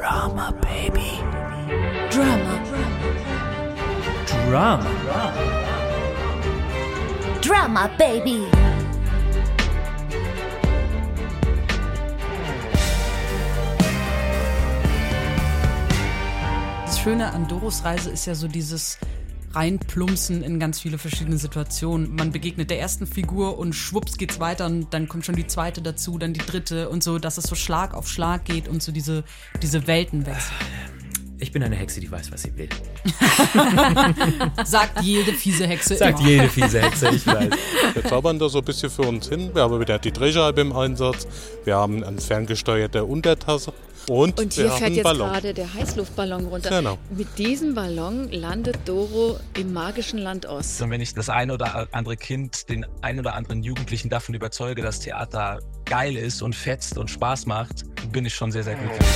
Drama, Baby. Drama. Drama. Drama, Baby. Das Schöne an Doros Reise ist ja so dieses reinplumpsen in ganz viele verschiedene Situationen. Man begegnet der ersten Figur und schwupps geht's weiter und dann kommt schon die zweite dazu, dann die dritte und so, dass es so Schlag auf Schlag geht und so diese, diese Welten wechseln. Ich bin eine Hexe, die weiß, was sie will. Sagt jede fiese Hexe Sagt immer. jede fiese Hexe, ich weiß. Wir zaubern da so ein bisschen für uns hin. Wir haben wieder die Drehscheibe im Einsatz. Wir haben eine ferngesteuerte Untertasse. Und, Und hier fährt jetzt Ballon. gerade der Heißluftballon runter. Genau. Mit diesem Ballon landet Doro im magischen Land Ost. Und wenn ich das ein oder andere Kind, den ein oder anderen Jugendlichen davon überzeuge, dass Theater geil ist und fetzt und Spaß macht, bin ich schon sehr, sehr glücklich.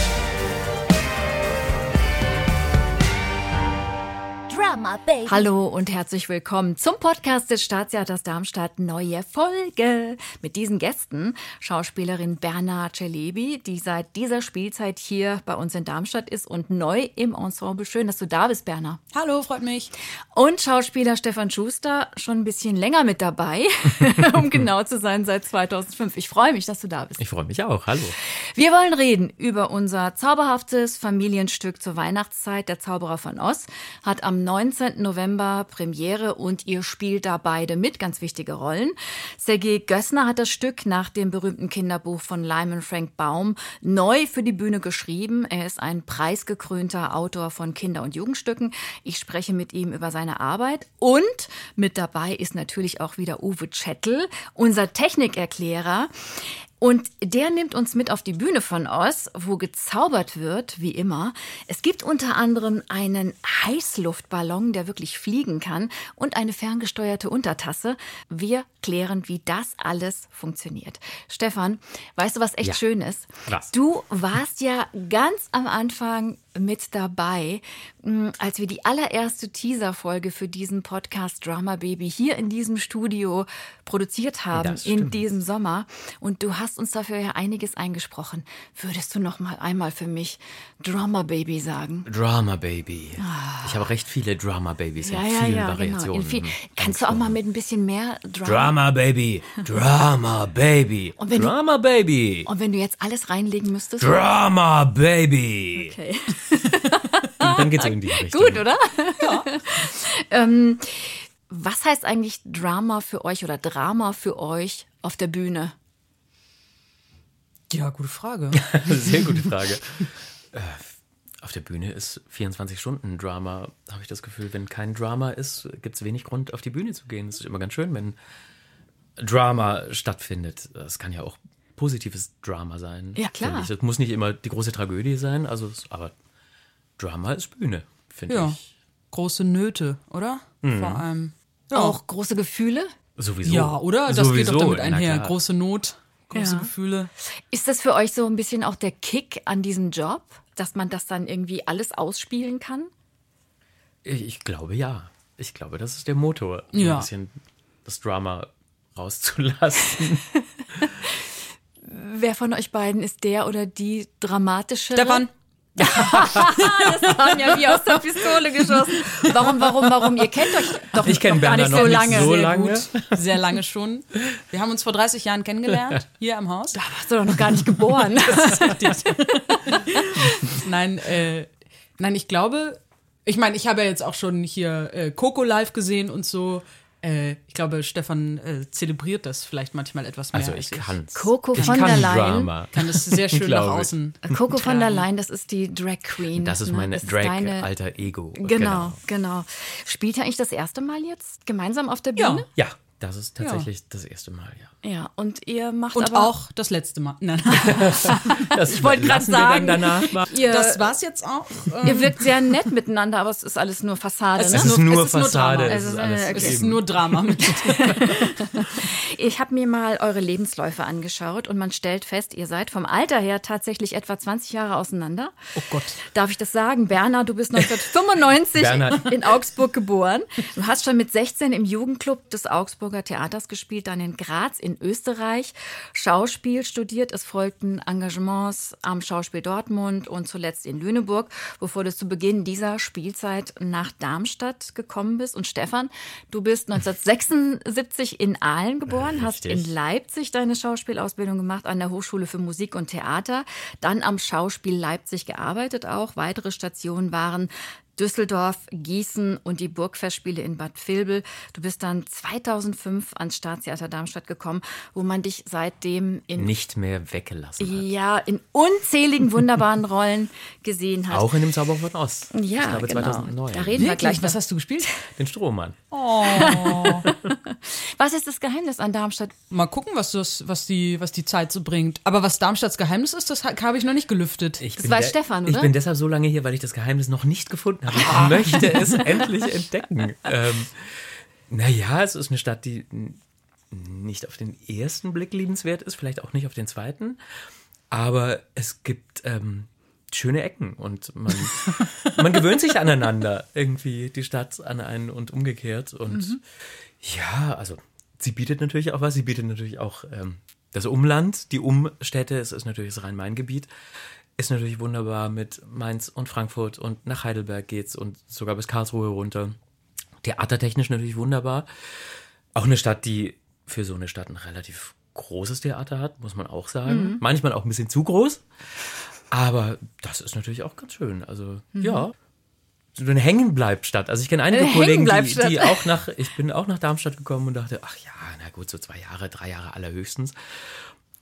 Hallo und herzlich willkommen zum Podcast des Staatstheaters Darmstadt. Neue Folge mit diesen Gästen. Schauspielerin Berna Celebi, die seit dieser Spielzeit hier bei uns in Darmstadt ist und neu im Ensemble. Schön, dass du da bist, Berna. Hallo, freut mich. Und Schauspieler Stefan Schuster, schon ein bisschen länger mit dabei, um genau zu sein, seit 2005. Ich freue mich, dass du da bist. Ich freue mich auch. Hallo. Wir wollen reden über unser zauberhaftes Familienstück zur Weihnachtszeit. Der Zauberer von Oz hat am 19. November Premiere und ihr spielt da beide mit, ganz wichtige Rollen. Sergei Gössner hat das Stück nach dem berühmten Kinderbuch von Lyman Frank Baum neu für die Bühne geschrieben. Er ist ein preisgekrönter Autor von Kinder- und Jugendstücken. Ich spreche mit ihm über seine Arbeit und mit dabei ist natürlich auch wieder Uwe Chettel, unser Technikerklärer. Und der nimmt uns mit auf die Bühne von Oz, wo gezaubert wird, wie immer. Es gibt unter anderem einen Heißluftballon, der wirklich fliegen kann und eine ferngesteuerte Untertasse. Wir klären, wie das alles funktioniert. Stefan, weißt du, was echt Ja. schön ist? Was? Du warst ja ganz am Anfang mit dabei, mh, als wir die allererste Teaserfolge für diesen Podcast Drama Baby hier in diesem Studio produziert haben, in diesem Sommer. Und du hast uns dafür ja einiges eingesprochen. Würdest du noch mal einmal für mich Drama Baby sagen? Drama Baby. Ich habe recht viele Drama Babys in vielen Variationen. In viel, kannst du auch mal mit ein bisschen mehr Drama? Drama Baby. Drama Baby. Und wenn du- Drama Baby. Und wenn du jetzt alles reinlegen müsstest? Drama Baby. Okay. Dann geht's in die Richtung. Gut, oder? Ja. ähm, was heißt eigentlich Drama für euch oder Drama für euch auf der Bühne? Ja, gute Frage. Sehr gute Frage. Äh, Auf der Bühne ist 24 Stunden Drama, habe ich das Gefühl. Wenn kein Drama ist, gibt es wenig Grund, auf die Bühne zu gehen. Es ist immer ganz schön, wenn Drama stattfindet. Es kann ja auch positives Drama sein. Ja, klar. Es muss nicht immer die große Tragödie sein, also es, aber Drama ist Bühne, finde Ja. ich. Große Nöte, oder? Mhm. Vor allem. Auch große Gefühle? Sowieso. Ja, oder? Das geht Sowieso, doch damit einher. Große Not, große Ja. Gefühle. Ist das für euch so ein bisschen auch der Kick an diesem Job, dass man das dann irgendwie alles ausspielen kann? Ich, ich glaube ja. Ich glaube, das ist der Motor. so Ja. Ein bisschen das Drama rauszulassen. Wer von euch beiden ist der oder die dramatische? Stefan, das kam ja wie aus der Pistole geschossen. Warum, warum, warum? Ihr kennt euch doch Ich kenne doch gar nicht noch so nicht lange. so sehr lange. gut. Sehr lange schon. Wir haben uns vor 30 Jahren kennengelernt, hier im Haus. Da warst du doch noch gar nicht geboren. Nein, äh, nein, ich glaube, ich meine, ich habe ja jetzt auch schon hier äh, Coco live gesehen und so. Äh, ich glaube, Stefan äh, zelebriert das vielleicht manchmal etwas mehr. Also als ich kann's. Coco ich von kann der Leyen. Drama. kann das sehr schön nach ich. außen. Coco von der Leyen, das ist die Drag Queen. Das ist ne? meine Das ist Drag deine- alter Ego. Genau, genau. Spielt ihr eigentlich das erste Mal jetzt gemeinsam auf der Ja. Bühne? Ja, das ist tatsächlich das erste Mal, ja. Ja. und ihr macht Und aber auch das letzte Mal. Nein, Das Ich wollte wir sagen, dann danach mal. ihr, das war's jetzt auch. Ähm, ihr wirkt sehr nett miteinander, aber es ist alles nur Fassade. Es Ne? Ist nur- nur es ist nur Fassade. Drama. es ist äh, okay. es ist nur Drama mit. Ich habe mir mal eure Lebensläufe angeschaut und man stellt fest, ihr seid vom Alter her tatsächlich etwa 20 Jahre auseinander. Oh Gott. Darf ich das sagen? Berner, du bist 1995 Berner. in Augsburg geboren. Du hast schon mit 16 im Jugendclub des Augsburger Theaters gespielt, dann in Graz in Österreich, Schauspiel studiert. Es folgten Engagements am Schauspiel Dortmund und zuletzt in Lüneburg, bevor du zu Beginn dieser Spielzeit nach Darmstadt gekommen bist. Und Stefan, du bist 1976 in Aalen geboren, hast Richtig. in Leipzig deine Schauspielausbildung gemacht an der Hochschule für Musik und Theater, dann am Schauspiel Leipzig gearbeitet auch. Weitere Stationen waren Düsseldorf, Gießen und die Burgfestspiele in Bad Vilbel. Du bist dann 2005 ans Staatstheater Darmstadt gekommen, wo man dich seitdem in Nicht mehr weggelassen hat. ja in unzähligen wunderbaren Rollen gesehen hast. Auch in dem Zauber von Oz. ja, ich glaube genau. 2009. Da reden wir gleich. Was hast du gespielt? Den Strohmann. Was ist das Geheimnis an Darmstadt? Mal gucken, was, das, was, die, was die Zeit so bringt. Aber was Darmstadts Geheimnis ist, das ha- habe ich noch nicht gelüftet. Ich Das bin weiß de- Stefan, Ich oder? bin deshalb so lange hier, weil ich das Geheimnis noch nicht gefunden habe. Ich möchte es endlich entdecken. Ähm, naja, es ist eine Stadt, die nicht auf den ersten Blick liebenswert ist, vielleicht auch nicht auf den zweiten. Aber es gibt ähm, schöne Ecken und man, man gewöhnt sich aneinander, irgendwie die Stadt an einen und umgekehrt. Und ja, also sie bietet natürlich auch was. Sie bietet natürlich auch ähm, das Umland, die Umstädte. Es ist natürlich das Rhein-Main-Gebiet. Ist natürlich wunderbar mit Mainz und Frankfurt und nach Heidelberg geht's und sogar bis Karlsruhe runter. Theatertechnisch natürlich wunderbar. Auch eine Stadt, die für so eine Stadt ein relativ großes Theater hat, muss man auch sagen. Manchmal auch ein bisschen zu groß. Aber das ist natürlich auch ganz schön. Also, ja. So eine Hängenbleibstadt. Also ich kenne einige Eine Kollegen, die, die auch nach, ich bin auch nach Darmstadt gekommen und dachte, ach ja, na gut, so zwei Jahre, drei Jahre allerhöchstens.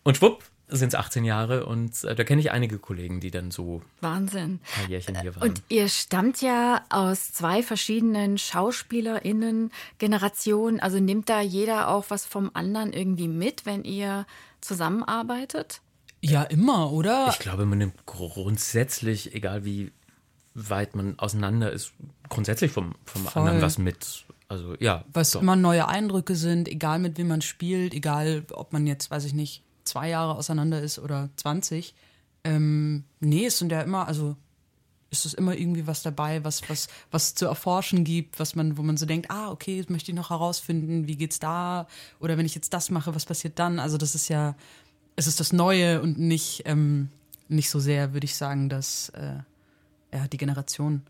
Und schwupp, sind es 18 Jahre und äh, da kenne ich einige Kollegen, die dann so Wahnsinn. ein paar Jährchen hier waren. Und ihr stammt ja aus zwei verschiedenen SchauspielerInnen-Generationen. Also nimmt da jeder auch was vom anderen irgendwie mit, wenn ihr zusammenarbeitet? Ja, immer, oder? Ich glaube, man nimmt grundsätzlich, egal wie weit man auseinander ist, grundsätzlich vom, vom Voll. anderen was mit. Also ja. was doch. immer neue Eindrücke sind, egal mit wem man spielt, egal ob man jetzt, weiß ich nicht, zwei Jahre auseinander ist oder 20. Ähm, nee, es sind ja immer, also ist es immer irgendwie was dabei, was, was, was zu erforschen gibt, was man, wo man so denkt, ah, okay, das möchte ich noch herausfinden, wie geht's da? Oder wenn ich jetzt das mache, was passiert dann? Also das ist ja, es ist das Neue und nicht, ähm, nicht so sehr, würde ich sagen, dass äh, ja, die Generation,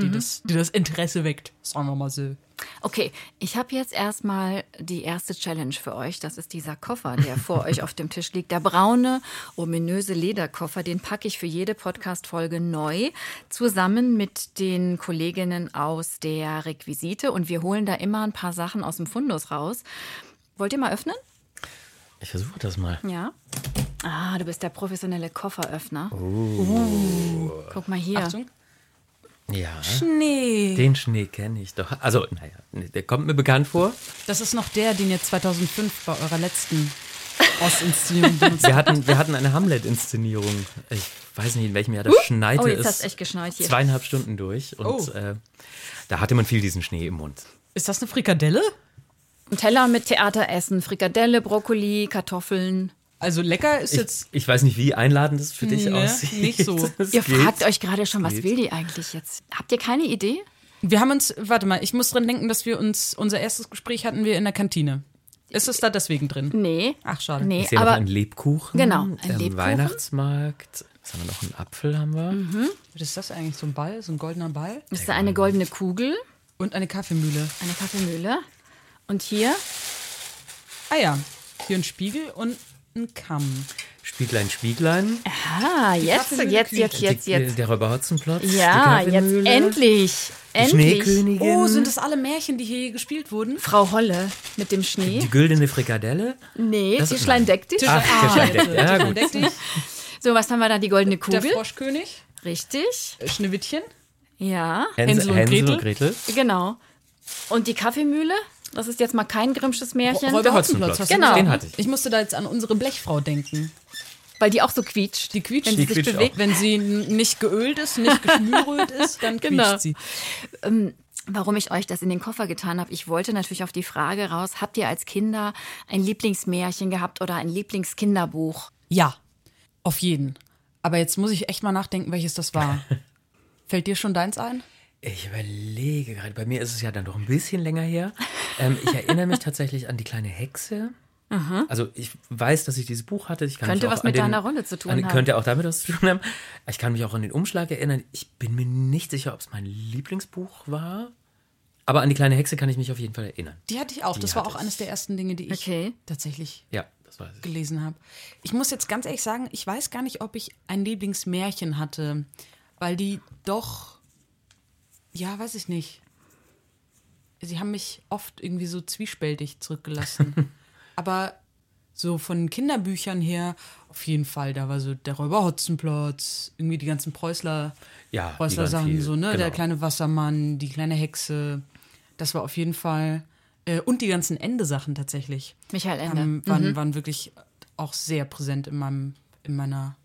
die, das, die das Interesse weckt, sagen wir mal so. Okay, ich habe jetzt erstmal die erste Challenge für euch. Das ist dieser Koffer, der vor euch auf dem Tisch liegt. Der braune, ominöse Lederkoffer, den packe ich für jede Podcast-Folge neu zusammen mit den Kolleginnen aus der Requisite. Und wir holen da immer ein paar Sachen aus dem Fundus raus. Wollt ihr mal öffnen? Ich versuche das mal. Ja. Ah, du bist der professionelle Kofferöffner. Oh. Guck mal hier. Achtung. Ja. Nee. Den Schnee kenne ich doch. Also, naja, der kommt mir bekannt vor. Das ist noch der, den ihr 2005 bei eurer letzten Ostinszenierung benutzt Wir hatten, wir hatten eine Hamlet-Inszenierung. Ich weiß nicht, in welchem Jahr das schneite. Oh, jetzt es hat's echt geschneit hier. Zweieinhalb Stunden durch. Und Oh. äh, da hatte man viel diesen Schnee im Mund. Ist das eine Frikadelle? Ein Teller mit Theateressen, Frikadelle, Brokkoli, Kartoffeln. Also lecker ist Ich, jetzt. ich weiß nicht, wie einladend das für dich Nee, aussieht. nicht so. Es Ihr geht. fragt euch gerade schon, was Geht. will die eigentlich jetzt? Habt ihr keine Idee? Wir haben uns, warte mal, ich muss dran denken, dass wir uns, unser erstes Gespräch hatten wir in der Kantine. Ist es da deswegen drin? Nee. Ach, schade. Nee, Ich sehe noch aber einen Lebkuchen. Genau, ein Lebkuchen. Weihnachtsmarkt. Was haben wir noch? Einen Apfel haben wir. Mhm. Was ist das eigentlich? So ein Ball? So ein goldener Ball? ist da eine goldene Kugel, Und eine Kaffeemühle. eine Kaffeemühle. Und hier, Ah ja, hier ein Spiegel und ein Kamm. Spieglein, Spieglein. ah, jetzt, jetzt, jetzt, jetzt, jetzt. Der Räuber Hotzenplotz. Ja, jetzt endlich, Die endlich. Schneekönigin. Oh, sind das alle Märchen, die hier gespielt wurden? Frau Holle mit dem Schnee. Die güldene Frikadelle. Nee, Das- Tischlein deck dich. Ach, Tischlein deckt. Ja, Tischlein gut. deck dich. So, was haben wir da? Die goldene Der Kugel. Froschkönig, Richtig. Schneewittchen. Ja, Hänsel und Hänsel und Gretel. Gretel. genau. Und die Kaffeemühle? Das ist jetzt mal kein Grimmsches Märchen. Räuber Hotzenplotz. Genau. Den hatte ich. Ich musste da jetzt an unsere Blechfrau denken. Weil die auch so quietscht. Die quietscht. Wenn sie Die sich quietscht bewegt. Wenn sie nicht geölt ist, nicht geschmürölt ist, dann quietscht Genau. sie. Warum ich euch das in den Koffer getan habe, ich wollte natürlich auf die Frage raus, habt ihr als Kinder ein Lieblingsmärchen gehabt oder ein Lieblingskinderbuch? Ja, auf jeden. Aber jetzt muss ich echt mal nachdenken, welches das war. Fällt dir schon deins ein? Ich überlege gerade, bei mir ist es ja dann doch ein bisschen länger her. Ähm, ich erinnere mich tatsächlich an die kleine Hexe. Also ich weiß, dass ich dieses Buch hatte. Ich kann Könnte was mit den, deiner Rolle zu tun an, haben. Könnte auch damit was zu tun haben. Ich kann mich auch an den Umschlag erinnern. Ich bin mir nicht sicher, ob es mein Lieblingsbuch war. Aber an die kleine Hexe kann ich mich auf jeden Fall erinnern. Die hatte ich auch. Die das war auch eines der ersten Dinge, die ich Okay. tatsächlich Ja, das weiß ich. gelesen habe. Ich muss jetzt ganz ehrlich sagen, ich weiß gar nicht, ob ich ein Lieblingsmärchen hatte, weil die doch, ja, weiß ich nicht. Sie haben mich oft irgendwie so zwiespältig zurückgelassen. Aber so von Kinderbüchern her, auf jeden Fall, da war so der Räuber Hotzenplotz, irgendwie die ganzen Preußler, Ja, Preußler Sachen, viel, so, ne? genau. Der kleine Wassermann, die kleine Hexe. Das war auf jeden Fall. Äh, und die ganzen Ende-Sachen tatsächlich Michael Ende. haben, waren, waren wirklich auch sehr präsent in, meinem, in meiner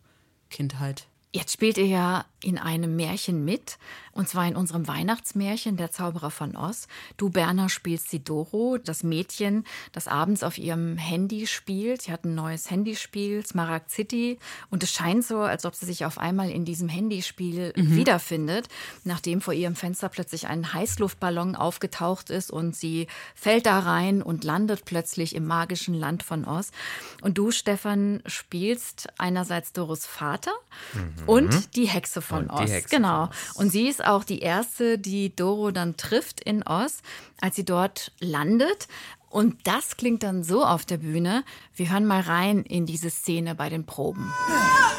Kindheit. Jetzt spielt ihr ja in einem Märchen mit, und zwar in unserem Weihnachtsmärchen Der Zauberer von Oz. Du, Berner, spielst die Doro, das Mädchen, das abends auf ihrem Handy spielt. Sie hat ein neues Handyspiel, Smaragd City, und es scheint so, als ob sie sich auf einmal in diesem Handyspiel wiederfindet, nachdem vor ihrem Fenster plötzlich ein Heißluftballon aufgetaucht ist und sie fällt da rein und landet plötzlich im magischen Land von Oz. Und du, Stefan, spielst einerseits Doros Vater und die Hexe von Mhm. Und die Oz. Hexe genau. von Oz. Und sie ist auch die erste, die Doro dann trifft in Oz, als sie dort landet. Und das klingt dann so auf der Bühne. Wir hören mal rein in diese Szene bei den Proben.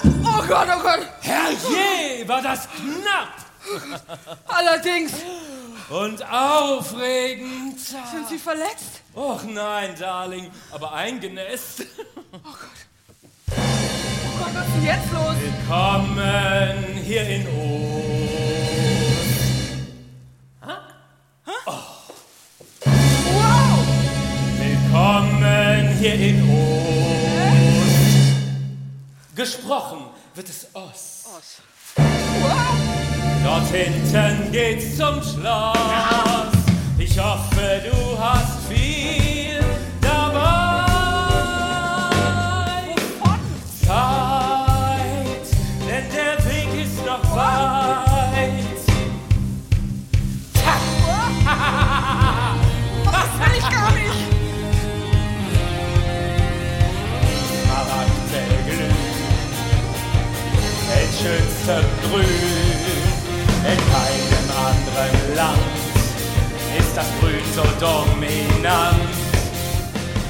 Oh Gott, oh Gott! Herrje, war das knapp Allerdings und aufregend. sind Sie verletzt. Och nein, Darling, aber eingenässt. Oh Gott, was ist denn jetzt los? Willkommen hier in Ost. Wow! Willkommen hier in Ost. Gesprochen wird es Ost. Dort hinten geht's zum Schloss. Ich das Grün so dominant.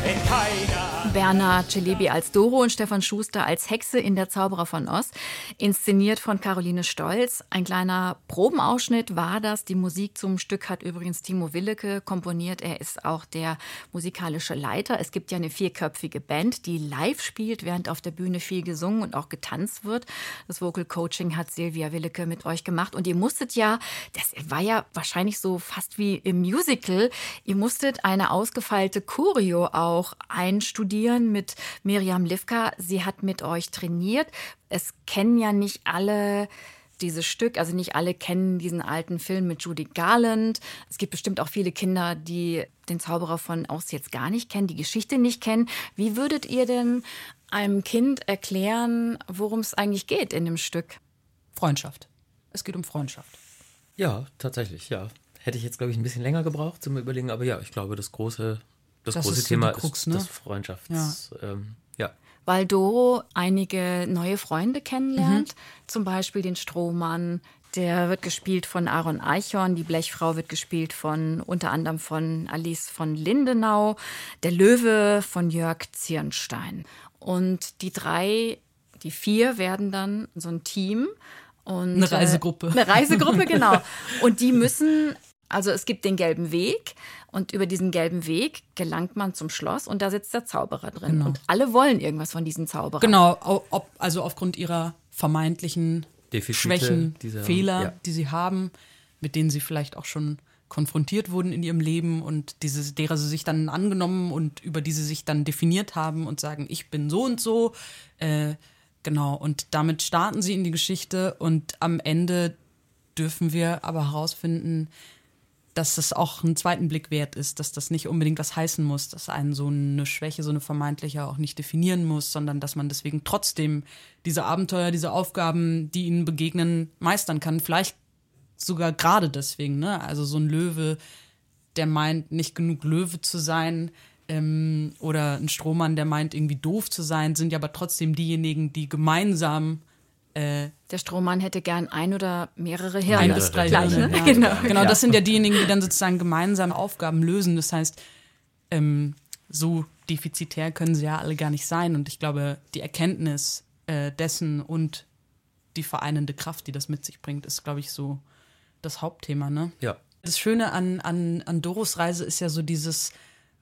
In keiner Berna Celebi als Doro und Stefan Schuster als Hexe in Der Zauberer von Oz. Inszeniert von Caroline Stolz. Ein kleiner Probenausschnitt war das. Die Musik zum Stück hat übrigens Timo Willeke komponiert. Er ist auch der musikalische Leiter. Es gibt ja eine vierköpfige Band, die live spielt, während auf der Bühne viel gesungen und auch getanzt wird. Das Vocal Coaching hat Silvia Willeke mit euch gemacht. Und ihr musstet ja, das war ja wahrscheinlich so fast wie im Musical, ihr musstet eine ausgefeilte Choreo auch einstudieren mit Miriam Livka. Sie hat mit euch trainiert. Es kennen ja nicht alle dieses Stück, also nicht alle kennen diesen alten Film mit Judy Garland. Es gibt bestimmt auch viele Kinder, die den Zauberer von Oz jetzt gar nicht kennen, die Geschichte nicht kennen. Wie würdet ihr denn einem Kind erklären, worum es eigentlich geht in dem Stück? Freundschaft. Es geht um Freundschaft. Ja, tatsächlich, ja. Hätte ich jetzt, glaube ich, ein bisschen länger gebraucht zum Überlegen, aber ja, ich glaube, das große, das, Das große Thema Krux, ist ne? das Freundschafts. Ja. Ähm, ja. weil Doro einige neue Freunde kennenlernt, zum Beispiel den Strohmann. Der wird gespielt von Aaron Eichhorn, die Blechfrau wird gespielt von unter anderem von Alice von Lindenau, der Löwe von Jörg Zirnstein. Und die drei, die vier werden dann so ein Team. Und, Eine Reisegruppe. Äh, eine Reisegruppe, genau. Und die müssen, also es gibt den gelben Weg und über diesen gelben Weg gelangt man zum Schloss und da sitzt der Zauberer drin. Genau. Und alle wollen irgendwas von diesem Zauberer. Genau, au- ob, also aufgrund ihrer vermeintlichen Defizite Schwächen, dieser- Fehler, ja. die sie haben, mit denen sie vielleicht auch schon konfrontiert wurden in ihrem Leben und diese, derer sie sich dann angenommen und über die sie sich dann definiert haben und sagen, ich bin so und so. Äh, genau, und damit starten sie in die Geschichte und am Ende dürfen wir aber herausfinden, dass es auch einen zweiten Blick wert ist, dass das nicht unbedingt was heißen muss, dass einen so eine Schwäche, so eine vermeintliche auch nicht definieren muss, sondern dass man deswegen trotzdem diese Abenteuer, diese Aufgaben, die ihnen begegnen, meistern kann. Vielleicht sogar gerade deswegen, ne? Also so ein Löwe, der meint, nicht genug Löwe zu sein, ähm, oder ein Strohmann, der meint, irgendwie doof zu sein, sind ja aber trotzdem diejenigen, die gemeinsam äh, Der Strohmann hätte gern ein oder mehrere Hirne. ein bis drei Gleich, Hirne. ne? Ja, Genau. genau, das sind ja diejenigen, die dann sozusagen gemeinsam Aufgaben lösen. Das heißt, ähm, so defizitär können sie ja alle gar nicht sein. Und ich glaube, die Erkenntnis äh, dessen und die vereinende Kraft, die das mit sich bringt, ist, glaube ich, so das Hauptthema. Ne? Ja. Das Schöne an, an, an Doros Reise ist ja so dieses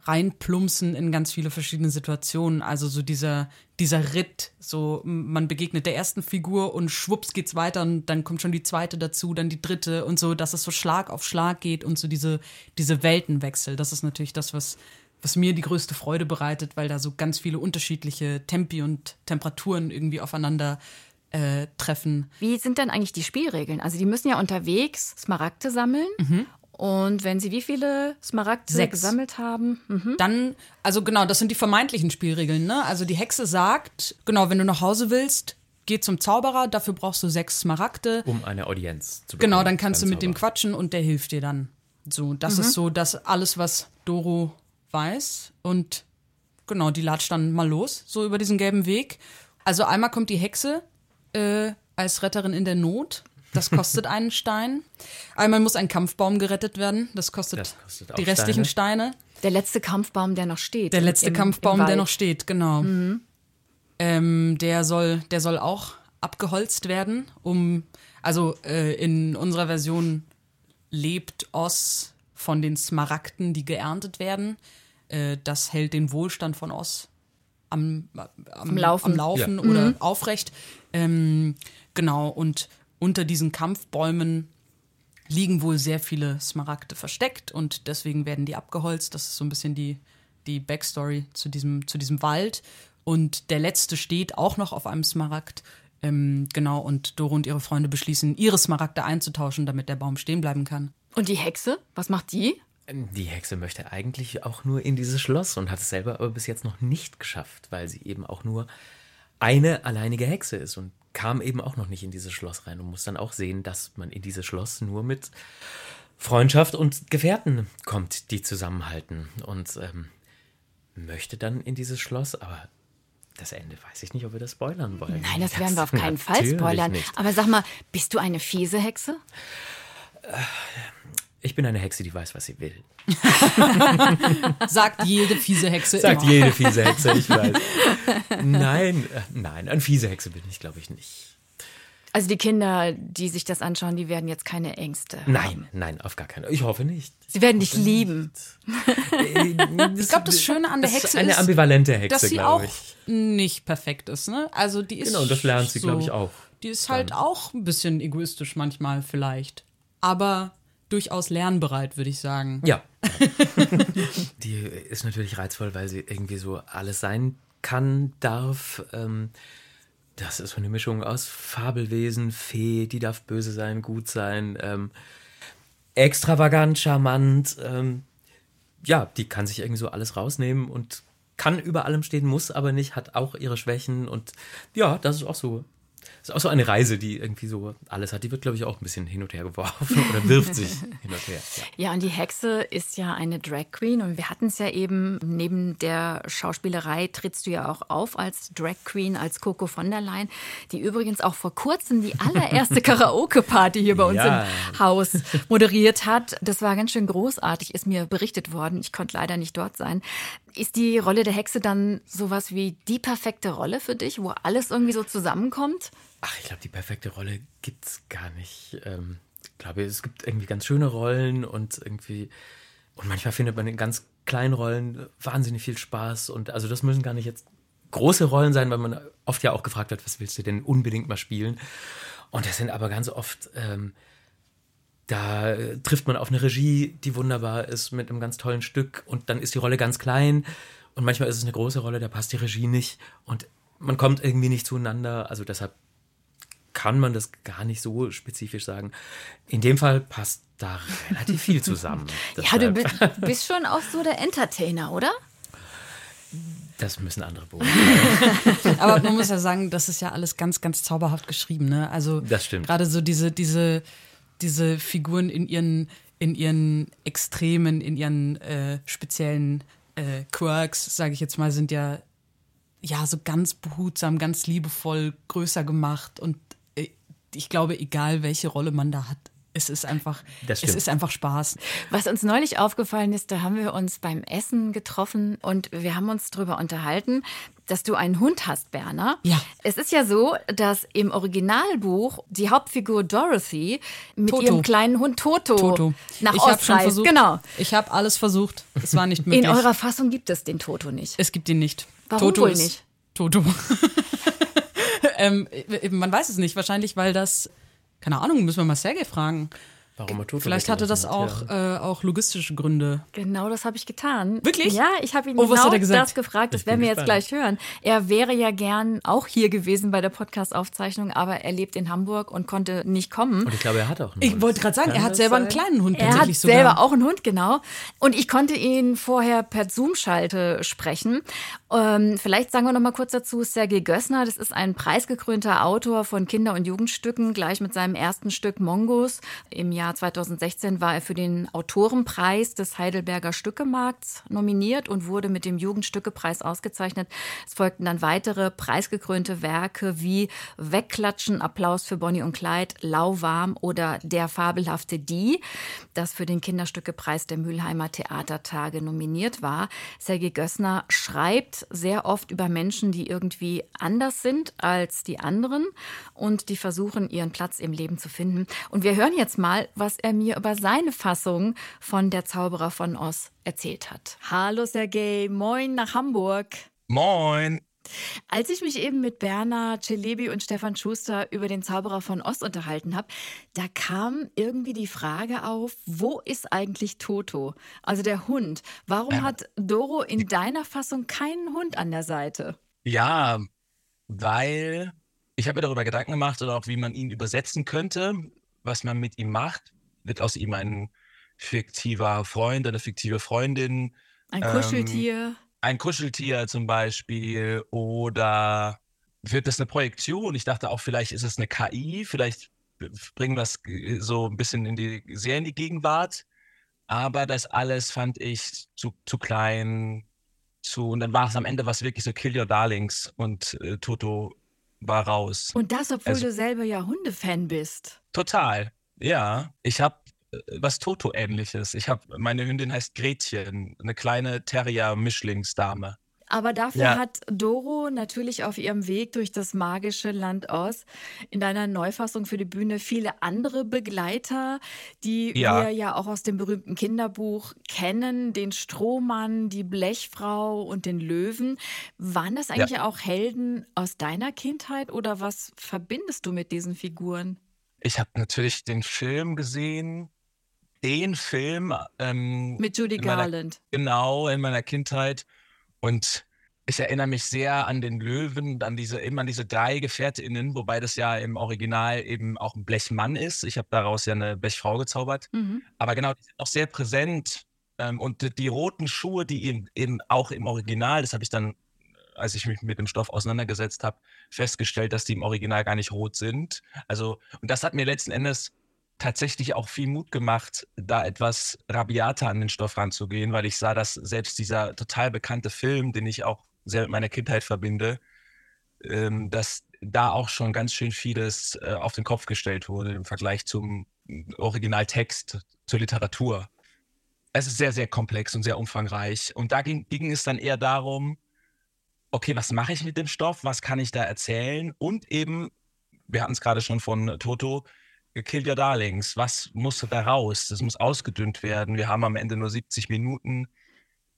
reinplumpsen in ganz viele verschiedene Situationen. Also so dieser, dieser Ritt, so man begegnet der ersten Figur und schwupps geht's weiter und dann kommt schon die zweite dazu, dann die dritte und so, dass es so Schlag auf Schlag geht und so diese, diese Weltenwechsel. Das ist natürlich das, was, was mir die größte Freude bereitet, weil da so ganz viele unterschiedliche Tempi und Temperaturen irgendwie aufeinander äh, treffen. Wie sind denn eigentlich die Spielregeln? Also die müssen ja unterwegs Smaragde sammeln. Und wenn sie wie viele Smaragde Sechs. gesammelt haben? Mhm. Dann, also genau, das sind die vermeintlichen Spielregeln, ne? Also die Hexe sagt, genau, wenn du nach Hause willst, geh zum Zauberer, dafür brauchst du sechs Smaragde. Um eine Audienz zu bekommen. Genau, dann kannst du mit dem Zauberer. quatschen und der hilft dir dann. So, das ist so das alles, was Doro weiß. Und genau, die latscht dann mal los, so über diesen gelben Weg. Also einmal kommt die Hexe äh, als Retterin in der Not. Das kostet einen Stein. Einmal muss ein Kampfbaum gerettet werden. Das kostet, Das kostet die restlichen Steine. Der letzte Kampfbaum, der noch steht. Der letzte im- Kampfbaum, im der noch steht, genau. Ähm, der soll, der soll auch abgeholzt werden, um, also äh, in unserer Version lebt Oz von den Smaragden, die geerntet werden. Äh, das hält den Wohlstand von Oz am, am, Laufen. am Laufen oder aufrecht. Ähm, genau, und unter diesen Kampfbäumen liegen wohl sehr viele Smaragde versteckt und deswegen werden die abgeholzt. Das ist so ein bisschen die, die Backstory zu diesem, zu diesem Wald. Und der letzte steht auch noch auf einem Smaragd. Ähm, genau, und Doro und ihre Freunde beschließen, ihre Smaragde einzutauschen, damit der Baum stehen bleiben kann. Und die Hexe, was macht die? Die Hexe möchte eigentlich auch nur in dieses Schloss und hat es selber aber bis jetzt noch nicht geschafft, weil sie eben auch nur eine alleinige Hexe ist und kam eben auch noch nicht in dieses Schloss rein und muss dann auch sehen, dass man in dieses Schloss nur mit Freundschaft und Gefährten kommt, die zusammenhalten und ähm, möchte dann in dieses Schloss, aber das Ende weiß ich nicht, ob wir das spoilern wollen. Nein, das werden wir auf keinen Fall spoilern. Nicht. Aber sag mal, bist du eine fiese Hexe? Ich bin eine Hexe, die weiß, was sie will. Sagt jede fiese Hexe Sagt immer. jede fiese Hexe, ich weiß. Nein, äh, nein, eine fiese Hexe bin ich, glaube ich, nicht. Also die Kinder, die sich das anschauen, die werden jetzt keine Ängste. Nein, nein, auf gar keinen Fall. Ich hoffe nicht. Sie werden dich lieben. Ich glaube, das Schöne an der ist Hexe eine ist, ambivalente Hexe, dass sie glaube auch ich. nicht perfekt ist, ne? Also die ist Genau, und das lernt sie, so, glaube ich, auch. Die ist halt auch ein bisschen egoistisch manchmal vielleicht, aber durchaus lernbereit, würde ich sagen. Ja. Die ist natürlich reizvoll, weil sie irgendwie so alles sein kann, darf. Ähm, das ist so eine Mischung aus Fabelwesen, Fee, die darf böse sein, gut sein, ähm, extravagant, charmant. Ähm, ja, die kann sich irgendwie so alles rausnehmen und kann über allem stehen, muss aber nicht, hat auch ihre Schwächen und ja, das ist auch so. Das ist auch so eine Reise, die irgendwie so alles hat. Die wird, glaube ich, auch ein bisschen hin und her geworfen oder wirft sich hin und her. Ja. Ja, und die Hexe ist ja eine Drag Queen und wir hatten es ja eben, neben der Schauspielerei trittst du ja auch auf als Drag Queen, als Coco von der Leyen, die übrigens auch vor kurzem die allererste Karaoke-Party hier bei uns Ja. im Haus moderiert hat. Das war ganz schön großartig, ist mir berichtet worden. Ich konnte leider nicht dort sein. Ist die Rolle der Hexe dann sowas wie die perfekte Rolle für dich, wo alles irgendwie so zusammenkommt? Ach, ich glaube, die perfekte Rolle gibt's gar nicht. Ähm, ich glaube, es gibt irgendwie ganz schöne Rollen und irgendwie. Und manchmal findet man in ganz kleinen Rollen wahnsinnig viel Spaß. Und also das müssen gar nicht jetzt große Rollen sein, weil man oft ja auch gefragt wird, was willst du denn unbedingt mal spielen? Und das sind aber ganz oft, ähm, da äh, trifft man auf eine Regie, die wunderbar ist mit einem ganz tollen Stück und dann ist die Rolle ganz klein und manchmal ist es eine große Rolle, da passt die Regie nicht und man kommt irgendwie nicht zueinander. Also deshalb kann man das gar nicht so spezifisch sagen. In dem Fall passt da relativ viel zusammen. Ja, du bist, bist schon auch so der Entertainer, oder? Das müssen andere beobachten. Aber man muss ja sagen, das ist ja alles ganz, ganz zauberhaft geschrieben. Ne? Also Das stimmt. gerade so diese, diese diese Figuren in ihren, in ihren Extremen, in ihren äh, speziellen äh, Quirks, sage ich jetzt mal, sind ja ja so ganz behutsam, ganz liebevoll größer gemacht und äh, ich glaube, egal welche Rolle man da hat, es ist einfach, Das es ist einfach Spaß. Was uns neulich aufgefallen ist, da haben wir uns beim Essen getroffen und wir haben uns darüber unterhalten, dass du einen Hund hast, Berner. Ja. Es ist ja so, dass im Originalbuch die Hauptfigur Dorothy mit Toto. ihrem kleinen Hund Toto, Toto. nach ich Ost habe schon reist. versucht. Genau. Ich habe alles versucht. Es war nicht möglich. In eurer Fassung gibt es den Toto nicht. es gibt ihn nicht. Warum Toto wohl ist nicht? Toto. ähm, man weiß es nicht. Wahrscheinlich, weil das keine Ahnung, müssen wir mal Sergei fragen. Warum er Toto Vielleicht hatte das auch, hat, äh, auch logistische Gründe. Genau, das habe ich getan. Wirklich? Ja, ich habe ihn Oh, genau das gefragt. Das werden wir jetzt gleich hören. Er wäre ja gern auch hier gewesen bei der Podcast-Aufzeichnung, aber er lebt in Hamburg und konnte nicht kommen. Und ich glaube, er hat auch einen Ich wollte gerade sagen, Kann er hat selber einen sein? kleinen Hund Er hat tatsächlich sogar. selber auch einen Hund, genau. Und ich konnte ihn vorher per Zoom-Schalte sprechen. Ähm, vielleicht sagen wir noch mal kurz dazu, Sergei Gössner, das ist ein preisgekrönter Autor von Kinder- und Jugendstücken, gleich mit seinem ersten Stück Mongos. Im Jahr 2016 war er für den Autorenpreis des Heidelberger Stückemarkts nominiert und wurde mit dem Jugendstückepreis ausgezeichnet. Es folgten dann weitere preisgekrönte Werke wie Wegklatschen, Applaus für Bonnie und Clyde, Lauwarm oder Der fabelhafte Die, das für den Kinderstückepreis der Mülheimer Theatertage nominiert war. Sergei Gössner schreibt sehr oft über Menschen, die irgendwie anders sind als die anderen und die versuchen, ihren Platz im Leben zu finden. Und wir hören jetzt mal, was er mir über seine Fassung von Der Zauberer von Oz erzählt hat. Hallo Sergei, moin nach Hamburg. Moin. Als ich mich eben mit Berna Celebi und Stefan Schuster über den Zauberer von Ost unterhalten habe, da kam irgendwie die Frage auf, wo ist eigentlich Toto? Also der Hund. Warum hat Doro in deiner Fassung keinen Hund an der Seite? Ja, weil ich habe mir darüber Gedanken gemacht oder auch wie man ihn übersetzen könnte, was man mit ihm macht. Wird aus ihm ein fiktiver Freund, eine fiktive Freundin, Ein Ähm, Kuscheltier. ein Kuscheltier zum Beispiel oder wird das eine Projektion? Ich dachte auch, vielleicht ist es eine KI, vielleicht bringen wir es so ein bisschen in die, sehr in die Gegenwart. Aber das alles fand ich zu, zu klein, zu, und dann war es am Ende was wirklich so Kill Your Darlings und äh, Toto war raus. Und das, obwohl Also- du selber ja Hundefan bist. Total, ja. Ich habe was Toto-ähnliches. Ich habe, meine Hündin heißt Gretchen, eine kleine Terrier-Mischlingsdame. Aber dafür Ja. hat Doro natürlich auf ihrem Weg durch das magische Land Oz in deiner Neufassung für die Bühne viele andere Begleiter, die Ja. wir ja auch aus dem berühmten Kinderbuch kennen, den Strohmann, die Blechfrau und den Löwen. Waren das eigentlich auch Helden aus deiner Kindheit oder was verbindest du mit diesen Figuren? Ich habe natürlich den Film gesehen, den Film ähm, Mit Judy in meiner- Garland. genau in meiner Kindheit und ich erinnere mich sehr an den Löwen, an diese immer an diese drei GefährtInnen, wobei das ja im Original eben auch ein Blechmann ist. Ich habe daraus ja eine Blechfrau gezaubert. Mhm. Aber genau, die sind auch sehr präsent. Ähm, und die, die roten Schuhe, die eben, eben auch im Original, das habe ich dann, als ich mich mit dem Stoff auseinandergesetzt habe, festgestellt, dass die im Original gar nicht rot sind. Also, und das hat mir letzten Endes tatsächlich auch viel Mut gemacht, da etwas rabiater an den Stoff ranzugehen, weil ich sah, dass selbst dieser total bekannte Film, den ich auch sehr mit meiner Kindheit verbinde, ähm, dass da auch schon ganz schön vieles äh, auf den Kopf gestellt wurde im Vergleich zum Originaltext, zur Literatur. Es ist sehr, sehr komplex und sehr umfangreich. Und da ging, ging es dann eher darum, okay, was mache ich mit dem Stoff? Was kann ich da erzählen? Und eben, wir hatten es gerade schon von Toto, Kill Your Darlings. Was muss da raus? Das muss ausgedünnt werden. Wir haben am Ende nur 70 Minuten.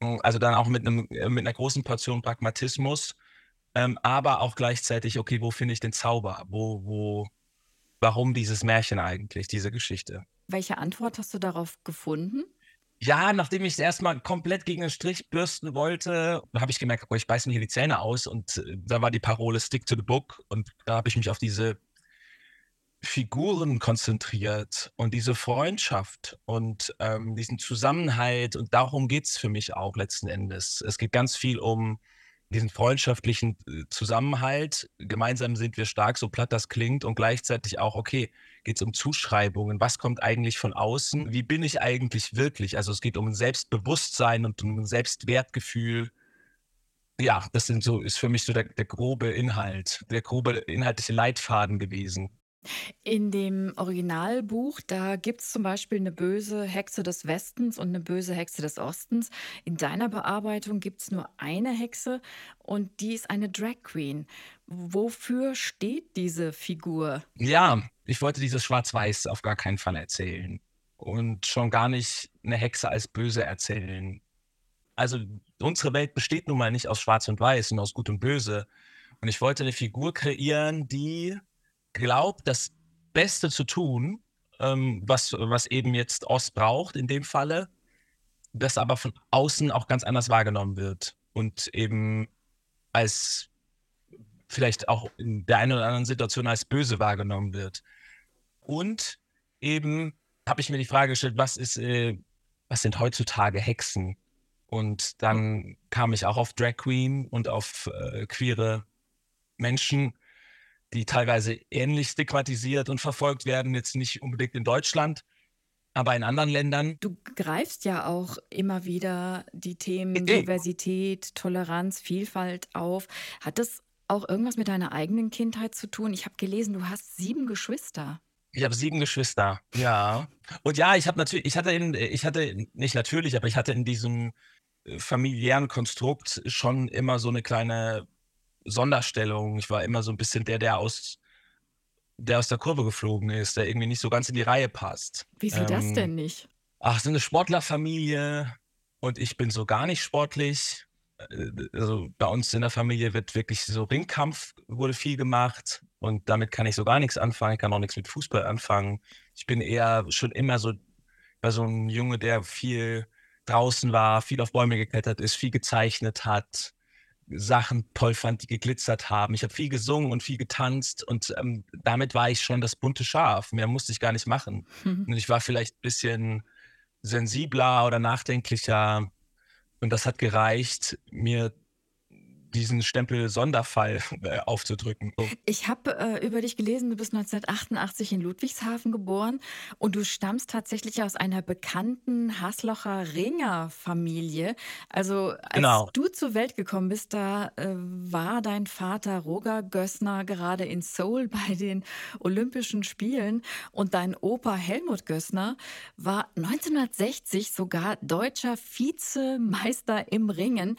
Also dann auch mit, einem, äh, mit einer großen Portion Pragmatismus, ähm, aber auch gleichzeitig, okay, wo finde ich den Zauber? Wo, wo, warum dieses Märchen eigentlich, diese Geschichte? Welche Antwort hast du darauf gefunden? Ja, nachdem ich es erstmal komplett gegen den Strich bürsten wollte, habe ich gemerkt, oh, ich beiße mir hier die Zähne aus und äh, da war die Parole Stick to the Book und da habe ich mich auf diese Figuren konzentriert und diese Freundschaft und ähm, diesen Zusammenhalt und darum geht es für mich auch letzten Endes. Es geht ganz viel um diesen freundschaftlichen äh, Zusammenhalt. Gemeinsam sind wir stark, so platt das klingt, und gleichzeitig auch, okay, geht es um Zuschreibungen. Was kommt eigentlich von außen? Wie bin ich eigentlich wirklich? Also es geht um ein Selbstbewusstsein und um ein Selbstwertgefühl. Ja, das sind so, ist für mich so der, der grobe Inhalt, der grobe inhaltliche Leitfaden gewesen. In dem Originalbuch, da gibt es zum Beispiel eine böse Hexe des Westens und eine böse Hexe des Ostens. In deiner Bearbeitung gibt es nur eine Hexe und die ist eine Drag Queen. Wofür steht diese Figur? Ja, ich wollte dieses Schwarz-Weiß auf gar keinen Fall erzählen. Und schon gar nicht eine Hexe als böse erzählen. Also unsere Welt besteht nun mal nicht aus Schwarz und Weiß und aus Gut und Böse. Und ich wollte eine Figur kreieren, die glaubt, das Beste zu tun, ähm, was, was eben jetzt Ost braucht in dem Falle, das aber von außen auch ganz anders wahrgenommen wird und eben als vielleicht auch in der einen oder anderen Situation als böse wahrgenommen wird. Und eben habe ich mir die Frage gestellt, was ist, äh, was sind heutzutage Hexen? Und dann kam ich auch auf Drag Queen und auf äh, queere Menschen, die teilweise ähnlich stigmatisiert und verfolgt werden, jetzt nicht unbedingt in Deutschland, aber in anderen Ländern. Du greifst ja auch immer wieder die Themen Diversität, Toleranz, Vielfalt auf. Hat das auch irgendwas mit deiner eigenen Kindheit zu tun? Ich habe gelesen, du hast sieben Geschwister. Ich habe sieben Geschwister, ja. Und ja, ich habe natürlich, ich hatte in, ich hatte nicht natürlich, aber ich hatte in diesem äh, familiären Konstrukt schon immer so eine kleine Sonderstellung. Ich war immer so ein bisschen der, der aus, der aus der Kurve geflogen ist, der irgendwie nicht so ganz in die Reihe passt. Wieso ähm, das denn nicht? Ach, so eine Sportlerfamilie und ich bin so gar nicht sportlich. Äh, also bei uns in der Familie wird wirklich so Ringkampf wurde viel gemacht und damit kann ich so gar nichts anfangen. Ich kann auch nichts mit Fußball anfangen. Ich bin eher schon immer so, war so ein Junge, der viel draußen war, viel auf Bäume geklettert ist, viel gezeichnet hat, Sachen toll fand, die geglitzert haben. Ich habe viel gesungen und viel getanzt und ähm, damit war ich schon das bunte Schaf. Mehr musste ich gar nicht machen. Mhm. Und ich war vielleicht ein bisschen sensibler oder nachdenklicher und das hat gereicht, mir diesen Stempel Sonderfall äh, aufzudrücken. So. Ich habe äh, über dich gelesen, du bist 1988 in Ludwigshafen geboren und du stammst tatsächlich aus einer bekannten Haslocher Ringerfamilie. Also als genau. du zur Welt gekommen bist, da äh, war dein Vater Roger Gössner gerade in Seoul bei den Olympischen Spielen und dein Opa Helmut Gössner war 1960 sogar deutscher Vizemeister im Ringen.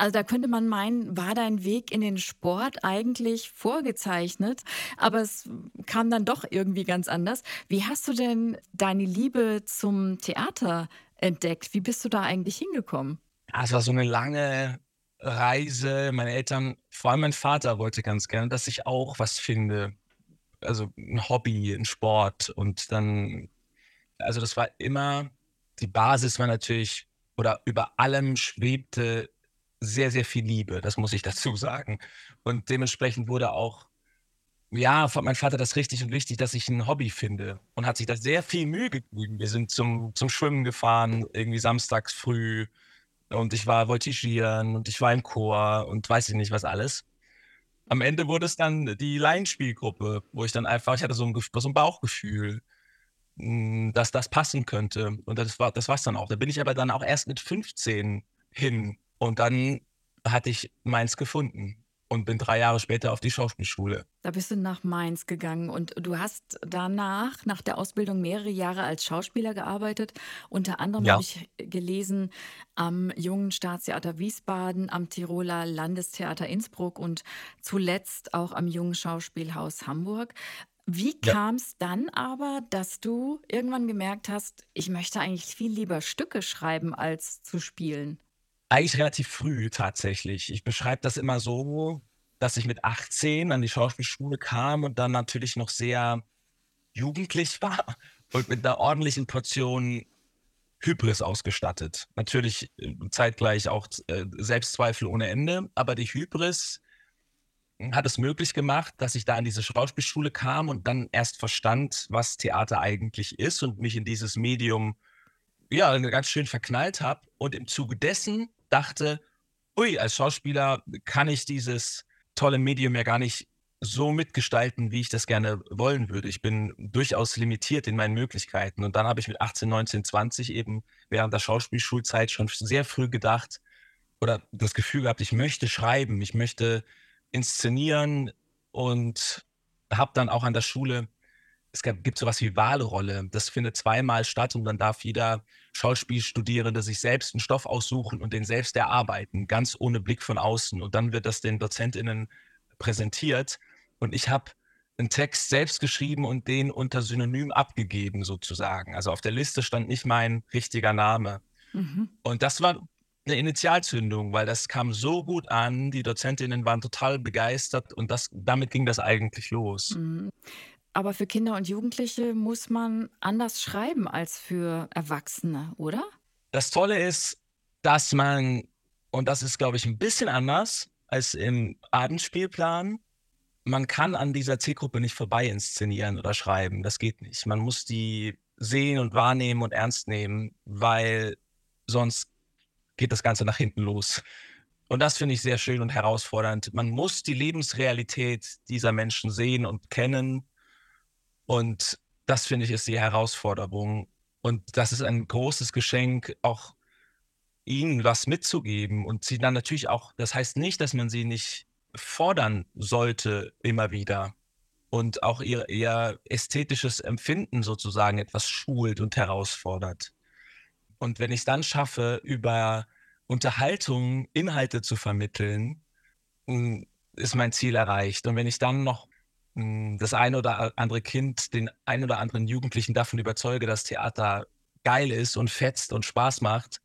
Also da könnte man meinen, war dein Weg in den Sport eigentlich vorgezeichnet, aber es kam dann doch irgendwie ganz anders. Wie hast du denn deine Liebe zum Theater entdeckt? Wie bist du da eigentlich hingekommen? Es war so eine lange Reise. Meine Eltern, vor allem mein Vater, wollte ganz gerne, dass ich auch was finde. Also ein Hobby, ein Sport. Und dann, also das war immer, die Basis war natürlich, oder über allem schwebte sehr, sehr viel Liebe, das muss ich dazu sagen. Und dementsprechend wurde auch, ja, von meinem Vater das richtig und wichtig, dass ich ein Hobby finde. Und hat sich da sehr viel Mühe gegeben. Wir sind zum, zum Schwimmen gefahren, irgendwie samstags früh. Und ich war voltigieren und ich war im Chor und weiß ich nicht was alles. Am Ende wurde es dann die Laienspielgruppe, wo ich dann einfach, ich hatte so ein, so ein Bauchgefühl, hm, dass das passen könnte. Und das war das war's dann auch. Da bin ich aber dann auch erst mit 15 hin und dann hatte ich Mainz gefunden und bin drei Jahre später auf die Schauspielschule. Da bist du nach Mainz gegangen und du hast danach, nach der Ausbildung, mehrere Jahre als Schauspieler gearbeitet. Unter anderem ja. habe ich gelesen am Jungen Staatstheater Wiesbaden, am Tiroler Landestheater Innsbruck und zuletzt auch am Jungen Schauspielhaus Hamburg. Wie ja. kam es dann aber, dass du irgendwann gemerkt hast, ich möchte eigentlich viel lieber Stücke schreiben als zu spielen? Eigentlich relativ früh tatsächlich. Ich beschreibe das immer so, dass ich mit 18 an die Schauspielschule kam und dann natürlich noch sehr jugendlich war und mit einer ordentlichen Portion Hybris ausgestattet. Natürlich äh, zeitgleich auch äh, Selbstzweifel ohne Ende, aber die Hybris hat es möglich gemacht, dass ich da in diese Schauspielschule kam und dann erst verstand, was Theater eigentlich ist und mich in dieses Medium ja ganz schön verknallt habe und im Zuge dessen dachte, ui, als Schauspieler kann ich dieses tolle Medium ja gar nicht so mitgestalten, wie ich das gerne wollen würde. Ich bin durchaus limitiert in meinen Möglichkeiten. Und dann habe ich mit 18, 19, 20 eben während der Schauspielschulzeit schon sehr früh gedacht oder das Gefühl gehabt, ich möchte schreiben, ich möchte inszenieren und habe dann auch an der Schule, es gibt sowas wie Wahlrolle. Das findet zweimal statt und dann darf jeder Schauspielstudierende sich selbst einen Stoff aussuchen und den selbst erarbeiten, ganz ohne Blick von außen. Und dann wird das den DozentInnen präsentiert. Und ich habe einen Text selbst geschrieben und den unter Synonym abgegeben, sozusagen. Also auf der Liste stand nicht mein richtiger Name. Mhm. Und das war eine Initialzündung, weil das kam so gut an, die Dozentinnen waren total begeistert und das, damit ging das eigentlich los. Mhm. Aber für Kinder und Jugendliche muss man anders schreiben als für Erwachsene, oder? Das Tolle ist, dass man, und das ist, glaube ich, ein bisschen anders als im Abendspielplan, man kann an dieser Zielgruppe nicht vorbei inszenieren oder schreiben. Das geht nicht. Man muss die sehen und wahrnehmen und ernst nehmen, weil sonst geht das Ganze nach hinten los. Und das finde ich sehr schön und herausfordernd. Man muss die Lebensrealität dieser Menschen sehen und kennen. Und das finde ich ist die Herausforderung. Und das ist ein großes Geschenk, auch ihnen was mitzugeben und sie dann natürlich auch, das heißt nicht, dass man sie nicht fordern sollte immer wieder und auch ihr, ihr ästhetisches Empfinden sozusagen etwas schult und herausfordert. Und wenn ich es dann schaffe, über Unterhaltung Inhalte zu vermitteln, mm, ist mein Ziel erreicht. Und wenn ich dann noch das eine oder andere Kind, den ein oder anderen Jugendlichen davon überzeuge, dass Theater geil ist und fetzt und Spaß macht,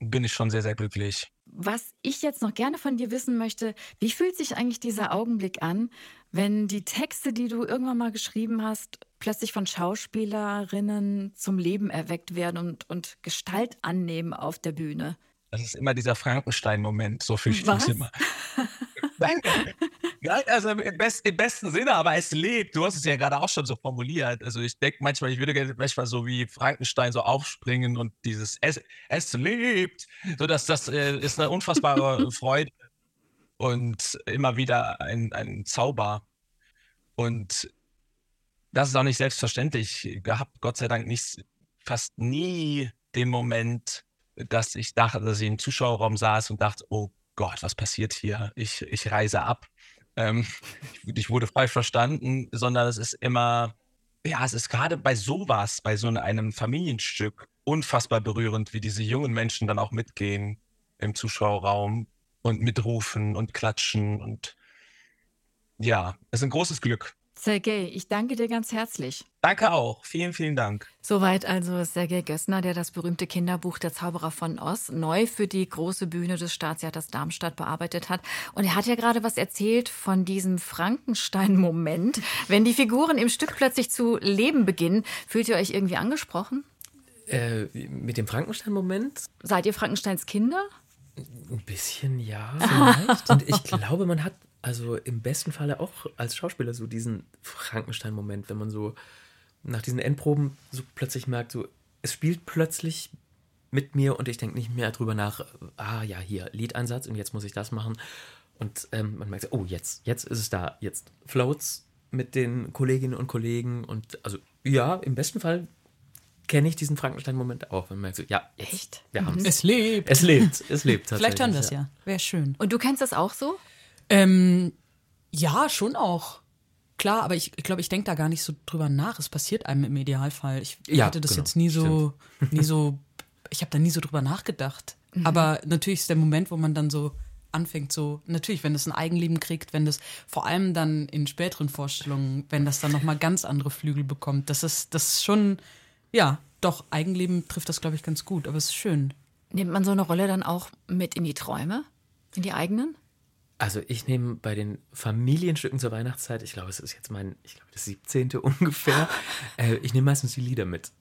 bin ich schon sehr, sehr glücklich. Was ich jetzt noch gerne von dir wissen möchte, wie fühlt sich eigentlich dieser Augenblick an, wenn die Texte, die du irgendwann mal geschrieben hast, plötzlich von Schauspielerinnen zum Leben erweckt werden und, und Gestalt annehmen auf der Bühne? Das ist immer dieser Frankenstein-Moment, so fühle ich mich immer. Ja, also im, best, im besten Sinne, aber es lebt. Du hast es ja gerade auch schon so formuliert. Also ich denke manchmal, ich würde gerne manchmal so wie Frankenstein so aufspringen und dieses Es, es lebt. So dass das äh, ist eine unfassbare Freude und immer wieder ein, ein Zauber. Und das ist auch nicht selbstverständlich. Ich habe Gott sei Dank nicht fast nie den Moment, dass ich dachte, dass ich im Zuschauerraum saß und dachte, oh Gott, was passiert hier? Ich, ich reise ab. Ähm, ich, wurde falsch verstanden, sondern es ist immer, ja, es ist gerade bei sowas, bei so einem Familienstück unfassbar berührend, wie diese jungen Menschen dann auch mitgehen im Zuschauerraum und mitrufen und klatschen und ja, es ist ein großes Glück. Sergej, ich danke dir ganz herzlich. Danke auch. Vielen, vielen Dank. Soweit also Sergej Gössner, der das berühmte Kinderbuch Der Zauberer von Oz neu für die große Bühne des Staatstheaters Darmstadt bearbeitet hat. Und er hat ja gerade was erzählt von diesem Frankenstein-Moment. Wenn die Figuren im Stück plötzlich zu leben beginnen, fühlt ihr euch irgendwie angesprochen? Äh, mit dem Frankenstein-Moment? Seid ihr Frankensteins Kinder? Ein bisschen ja, vielleicht. Und ich glaube, man hat also im besten Falle auch als Schauspieler so diesen Frankenstein-Moment, wenn man so nach diesen Endproben so plötzlich merkt, so es spielt plötzlich mit mir und ich denke nicht mehr drüber nach, ah ja, hier, Liedeinsatz und jetzt muss ich das machen. Und ähm, man merkt, so, oh, jetzt, jetzt ist es da, jetzt floats mit den Kolleginnen und Kollegen und also ja, im besten Fall kenne ich diesen Frankenstein-Moment auch. wenn Man merkt so, ja, Echt? wir haben Es lebt. Es lebt, es lebt tatsächlich. Vielleicht hören wir es ja. Wäre schön. Und du kennst das auch so? Ähm, ja, schon auch. Klar, aber ich, ich glaube, ich denke da gar nicht so drüber nach. Es passiert einem im Idealfall. Ich Ja, hatte das genau, jetzt nie so, nie so, ich habe da nie so drüber nachgedacht. Aber natürlich ist der Moment, wo man dann so anfängt, so, natürlich, wenn das ein Eigenleben kriegt, wenn das vor allem dann in späteren Vorstellungen, wenn das dann nochmal ganz andere Flügel bekommt, das ist, das ist schon, ja, doch, Eigenleben trifft das, glaube ich, ganz gut, aber es ist schön. Nimmt man so eine Rolle dann auch mit in die Träume? In die eigenen? Also ich nehme bei den Familienstücken zur Weihnachtszeit, ich glaube, es ist jetzt mein, ich glaube, das 17. ungefähr, äh, ich nehme meistens die Lieder mit.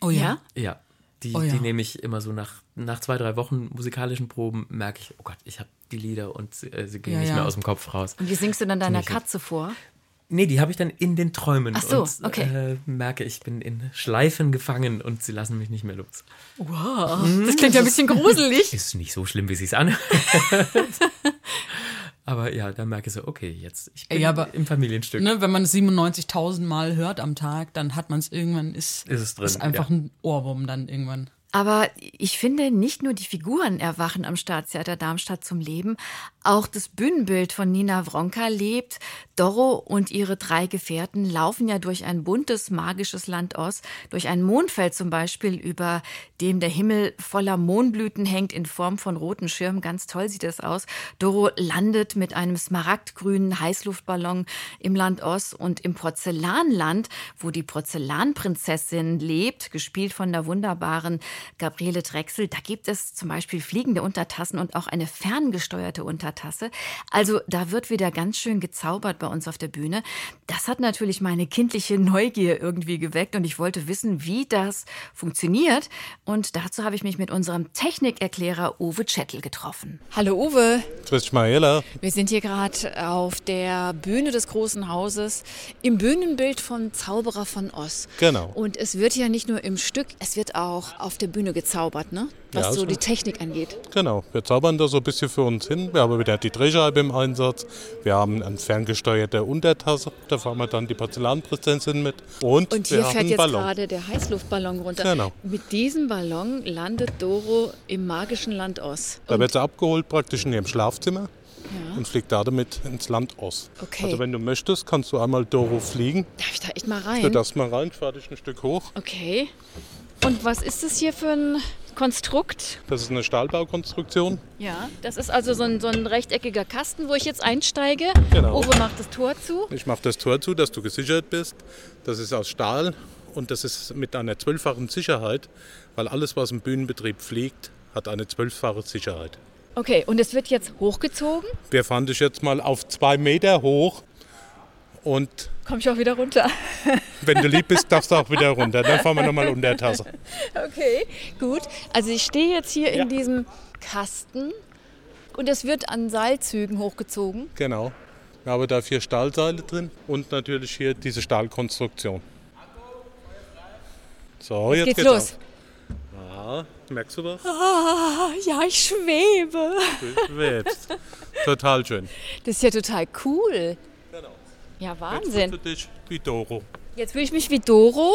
Oh ja? Ja. Die, Oh ja. die nehme ich immer so nach, nach zwei, drei Wochen musikalischen Proben, merke ich, oh Gott, ich habe die Lieder und äh, sie gehen Ja, nicht ja. mehr aus dem Kopf raus. Und wie singst du dann deiner. Katze vor? Nee, die habe ich dann in den Träumen Ach so, und okay. äh, merke, ich bin in Schleifen gefangen und sie lassen mich nicht mehr los. Wow, das klingt ja ein bisschen gruselig. Ist nicht so schlimm, wie sie es anhört. aber ja, da merke ich so, okay, jetzt ich bin Ja, aber- im Familienstück. Ne, wenn man es 97.000 Mal hört am Tag, dann hat man es irgendwann, ist, Ist es drin, ist einfach ja. ein Ohrwurm dann irgendwann. Aber ich finde, nicht nur die Figuren erwachen am Staatstheater Darmstadt zum Leben, auch das Bühnenbild von Nina Wronka lebt. Doro und ihre drei Gefährten laufen ja durch ein buntes, magisches Land Ost, durch ein Mondfeld zum Beispiel, über dem der Himmel voller Mohnblüten hängt in Form von roten Schirmen. Ganz toll sieht das aus. Doro landet mit einem smaragdgrünen Heißluftballon im Land Ost und im Porzellanland, wo die Porzellanprinzessin lebt, gespielt von der wunderbaren Gabriele Drechsel. Da gibt es zum Beispiel fliegende Untertassen und auch eine ferngesteuerte Untertasse. Also da wird wieder ganz schön gezaubert bei uns auf der Bühne. Das hat natürlich meine kindliche Neugier irgendwie geweckt und ich wollte wissen, wie das funktioniert. Und dazu habe ich mich mit unserem Technikerklärer Uwe Czettel getroffen. Hallo Uwe, Grüß dich, Mariella. wir sind hier gerade auf der Bühne des großen Hauses im Bühnenbild von Zauberer von Oz. Genau. Und es wird ja nicht nur im Stück, es wird auch auf der Bühne gezaubert, ne? Was Ja, so so. die Technik angeht. Genau, wir zaubern da so ein bisschen für uns hin. Wir haben wieder die Drehscheibe im Einsatz. Wir haben eine ferngesteuerte Untertasse. Da fahren wir dann die Porzellanprinzessin mit. Und, Und wir hier haben fährt jetzt Ballon. gerade der Heißluftballon runter. Genau. Mit diesem Ballon landet Doro im magischen Land Oz. Da wird sie abgeholt praktisch in ihrem Schlafzimmer und fliegt da damit ins Land Ost. Okay. Also wenn du möchtest, kannst du einmal Doro fliegen. Darf ich da echt mal Du rein? darfst mal rein, fahr dich ein Stück hoch. Okay. Und was ist das hier für ein Konstrukt? Das ist eine Stahlbaukonstruktion. Ja, das ist also so ein, so ein rechteckiger Kasten, wo ich jetzt einsteige. Genau. Uwe macht das Tor zu. Ich mache das Tor zu, dass du gesichert bist. Das ist aus Stahl und das ist mit einer zwölffachen Sicherheit, weil alles, was im Bühnenbetrieb fliegt, hat eine zwölffache Sicherheit. Okay, und es wird jetzt hochgezogen. Wir fahren dich jetzt mal auf zwei Meter hoch und Komme ich auch wieder runter. wenn du lieb bist, darfst du auch wieder runter. Dann fahren wir nochmal unter der Tasse. Okay, gut. Also ich stehe jetzt hier Ja. in diesem Kasten und es wird an Seilzügen hochgezogen. Genau. Wir haben da vier Stahlseile drin und natürlich hier diese Stahlkonstruktion. So, jetzt, geht's geht's los. Auf. Ja, merkst du was? Ah, ja, ich schwebe. Du schwebst. Total schön. Das ist ja total cool. Genau. Ja, Jetzt Wahnsinn. fühlst du dich wie Doro. Jetzt fühle ich mich wie Doro.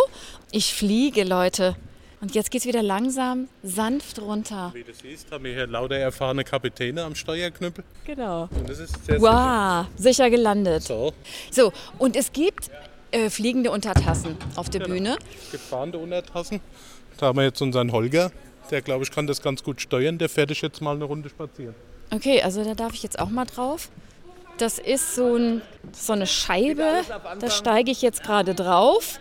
Ich fliege, Leute. Und jetzt geht's wieder langsam, sanft runter. Wie du siehst, haben wir hier lauter erfahrene Kapitäne am Steuerknüppel. Genau. Und das ist sehr sicher. Wow, sicher gelandet. So, So, und es gibt äh, fliegende Untertassen auf der Bühne. es gibt fahrende Untertassen. Da haben wir jetzt unseren Holger. Der, glaube ich, kann das ganz gut steuern. Der fährt dich jetzt mal eine Runde spazieren. Okay, also da darf ich jetzt auch mal drauf. Das ist so, ein, so eine Scheibe. Da steige ich jetzt gerade drauf.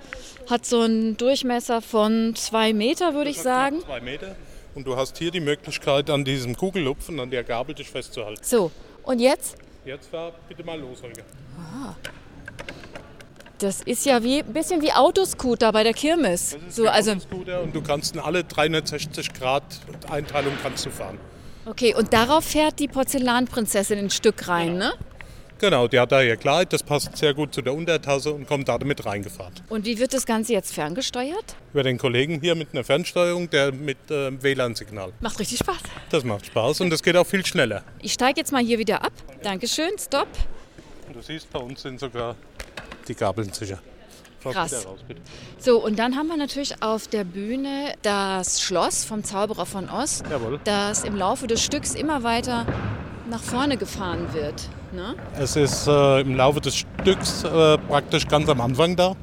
Hat so einen Durchmesser von zwei Meter, würde ich sagen. Zwei Meter. Und du hast hier die Möglichkeit, an diesem Kugellupf und an der Gabel dich festzuhalten. So, und jetzt? Jetzt fahr bitte mal los, Holger. Das ist ja wie ein bisschen wie Autoscooter bei der Kirmes. So, also, Autoscooter und du kannst in alle 360 Grad Einteilung kannst du fahren. okay, und darauf fährt die Porzellanprinzessin ein Stück rein, ne? Genau, die hat da ihr Kleid, das passt sehr gut zu der Untertasse und kommt da damit reingefahren. Und wie wird das Ganze jetzt ferngesteuert? Über den Kollegen hier mit einer Fernsteuerung, der mit äh, WLAN-Signal. Macht richtig Spaß. Das macht Spaß und das geht auch viel schneller. Ich steige jetzt mal hier wieder ab. Dankeschön, stopp. Du siehst, bei uns sind sogar die Gabeln sicher. Krass. raus. So, und dann haben wir natürlich auf der Bühne das Schloss vom Zauberer von Oz, Jawohl. das im Laufe des Stücks immer weiter nach vorne gefahren wird. Ne? Es ist äh, im Laufe des Stücks äh, praktisch ganz am Anfang da,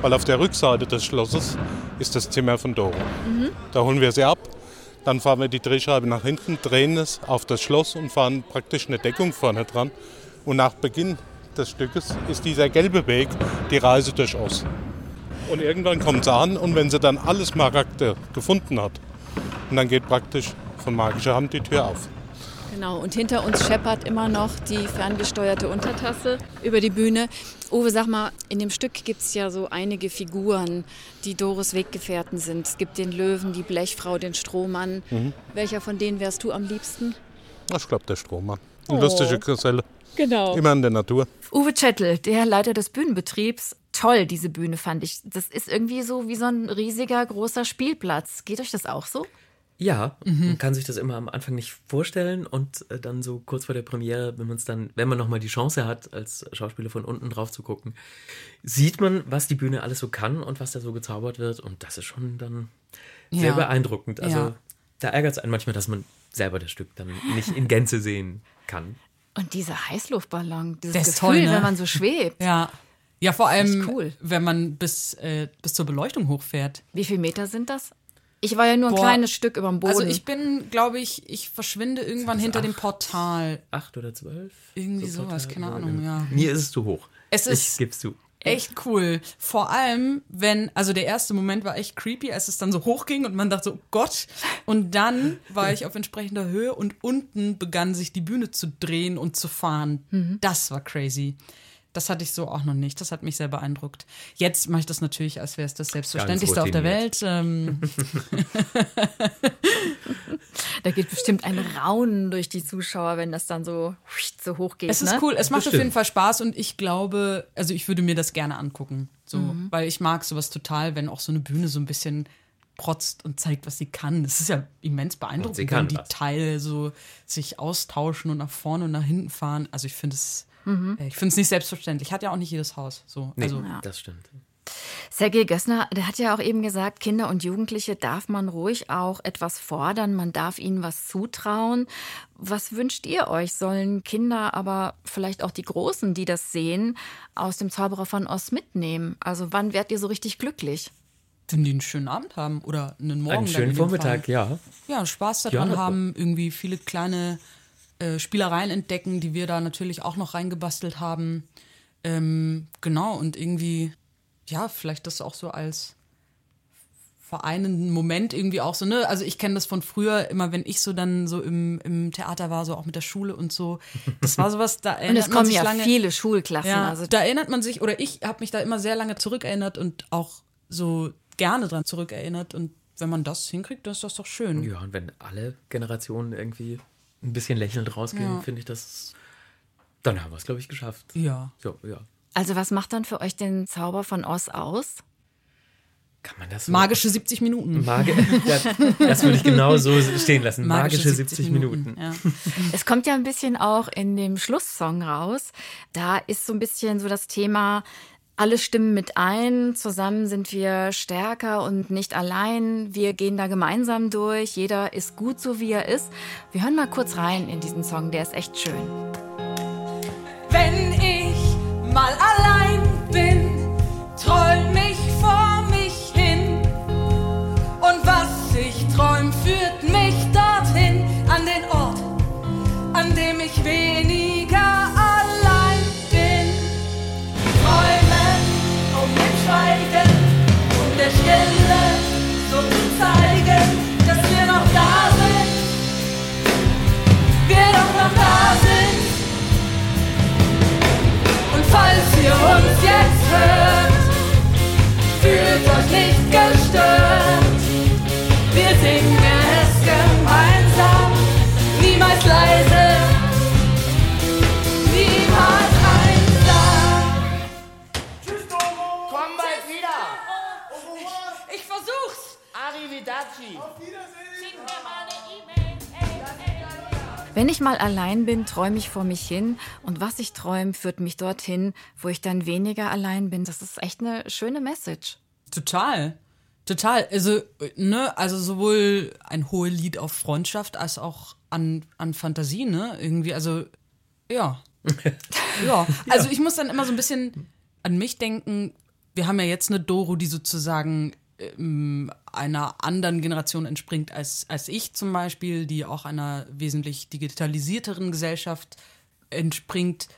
weil auf der Rückseite des Schlosses ist das Zimmer von Doro. Da holen wir sie ab, dann fahren wir die Drehscheibe nach hinten, drehen es auf das Schloss und fahren praktisch eine Deckung vorne dran. Und nach Beginn des Stückes ist dieser gelbe Weg die Reise durch Oz. Und irgendwann kommt sie an und wenn sie dann alles Maragde gefunden hat, und dann geht praktisch von magischer Hand die Tür auf. Genau, und hinter uns scheppert immer noch die ferngesteuerte Untertasse über die Bühne. Uwe, sag mal, in dem Stück gibt es ja so einige Figuren, die Doris Weggefährten sind. Es gibt den Löwen, die Blechfrau, den Strohmann. Welcher von denen wärst du am liebsten? Ich glaube, der Strohmann. Oh. lustiger Geselle. Genau. Immer in der Natur. Uwe Chettel, der Leiter des Bühnenbetriebs. Toll, diese Bühne fand ich. Das ist irgendwie so wie so ein riesiger, großer Spielplatz. Geht euch das auch so? Ja, man kann sich das immer am Anfang nicht vorstellen und äh, dann so kurz vor der Premiere, wenn man es dann, wenn man nochmal die Chance hat, als Schauspieler von unten drauf zu gucken, sieht man, was die Bühne alles so kann und was da so gezaubert wird und das ist schon dann sehr Ja. beeindruckend. Also Ja. da ärgert es einen manchmal, dass man selber das Stück dann nicht in Gänze sehen kann. Und dieser Heißluftballon, dieses ist Gefühl, toll, ne? wenn man so schwebt. Ja. Ja, vor allem, cool. wenn man bis, äh, bis zur Beleuchtung hochfährt. Wie viel Meter sind das? Ich war ja nur ein Boah. kleines Stück über dem Boden. Also ich bin, glaube ich, ich verschwinde irgendwann das hinter dem acht? Portal. Acht oder zwölf? Irgendwie So sowas, Portal, keine Ahnung, ja. Mir ist es zu hoch. Es ich ist- gib's zu. Echt cool. Vor allem, wenn, also der erste Moment war echt creepy, als es dann so hochging und man dachte so, oh Gott. Und dann war ich auf entsprechender Höhe und unten begann sich die Bühne zu drehen und zu fahren. Mhm. Das war crazy. Das hatte ich so auch noch nicht. Das hat mich sehr beeindruckt. Jetzt mache ich das natürlich, als wäre es das Selbstverständlichste auf der Welt. Ähm, da geht bestimmt ein Raunen durch die Zuschauer, wenn das dann so, so hoch geht. Es ist ne? cool, es macht auf Bestimmt. jeden Fall Spaß und ich glaube, also ich würde mir das gerne angucken. So, Mhm. weil ich mag sowas total, wenn auch so eine Bühne so ein bisschen protzt und zeigt, was sie kann. Das ist ja immens beeindruckend, kann wenn die was. Teile so sich austauschen und nach vorne und nach hinten fahren. Also ich finde es, Mhm. äh, ich finde es nicht selbstverständlich. Hat ja auch nicht jedes Haus. So, Nee, also das stimmt. Sergei Gössner, der hat ja auch eben gesagt, Kinder und Jugendliche darf man ruhig auch etwas fordern, man darf ihnen was zutrauen. Was wünscht ihr euch? Sollen Kinder, aber vielleicht auch die Großen, die das sehen, aus dem Zauberer von Oz mitnehmen? Also wann werdet ihr so richtig glücklich? wenn die einen schönen Abend haben oder einen Morgen. Einen schönen Vormittag, Fall. ja. ja, Spaß daran Ja. haben, irgendwie viele kleine äh, Spielereien entdecken, die wir da natürlich auch noch reingebastelt haben. Ähm, genau, und irgendwie, ja, vielleicht das auch so als vereinenden Moment irgendwie auch so, ne? Also ich kenne das von früher, immer wenn ich so dann so im, im Theater war, so auch mit der Schule und so. Das war sowas, da Und erinnert es man kommen sich ja lange. viele Schulklassen. Ja, also da erinnert man sich, oder ich habe mich da immer sehr lange zurückerinnert und auch so gerne dran zurückerinnert. Und wenn man das hinkriegt, dann ist das doch schön. Ja, und wenn alle Generationen irgendwie ein bisschen lächelnd rausgehen, Ja. finde ich das. Dann haben wir es, glaube ich, geschafft. Ja. So, ja. Also was macht dann für euch den Zauber von Oz aus? Kann man das so? Magische 70 Minuten. Magi ja, das würde ich genau so stehen lassen. Magische, 70, Minuten. Ja. Es kommt ja ein bisschen auch in dem Schlusssong raus. Da ist so ein bisschen so das Thema, alle stimmen mit ein, zusammen sind wir stärker und nicht allein. Wir gehen da gemeinsam durch, jeder ist gut so, wie er ist. Wir hören mal kurz rein in diesen Song, der ist echt schön. Wenn ich mal allein bin, träume ich vor mich hin und was ich träume, führt mich dorthin, wo ich dann weniger allein bin. Das ist echt eine schöne Message. Total. Total. Also, ne, also sowohl ein hohes Lied auf Freundschaft als auch an, an Fantasie, ne? Irgendwie, also, ja. ja. Also ich muss dann immer so ein bisschen an mich denken. Wir haben ja jetzt eine Doro, die sozusagen einer anderen Generation entspringt als, als ich zum Beispiel, die auch einer wesentlich digitalisierteren Gesellschaft entspringt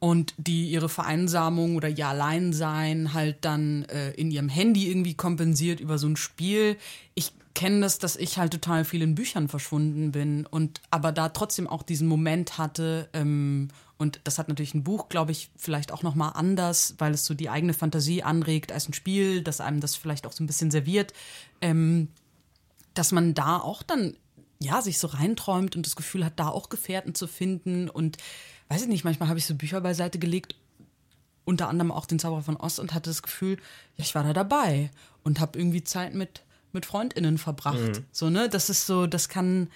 und die ihre Vereinsamung oder ihr Alleinsein halt dann äh, in ihrem Handy irgendwie kompensiert über so ein Spiel. Ich kenne das, dass ich halt total viel in Büchern verschwunden bin und aber da trotzdem auch diesen Moment hatte ähm, und das hat natürlich ein Buch, glaube ich, vielleicht auch noch mal anders, weil es so die eigene Fantasie anregt als ein Spiel, dass einem das vielleicht auch so ein bisschen serviert, ähm, dass man da auch dann ja, sich so reinträumt und das Gefühl hat, da auch Gefährten zu finden. Und weiß ich nicht, manchmal habe ich so Bücher beiseite gelegt, unter anderem auch den Zauberer von Ost und hatte das Gefühl, ja, ich war da dabei und habe irgendwie Zeit mit, mit FreundInnen verbracht. Mhm. So, ne? Das ist so, das kann,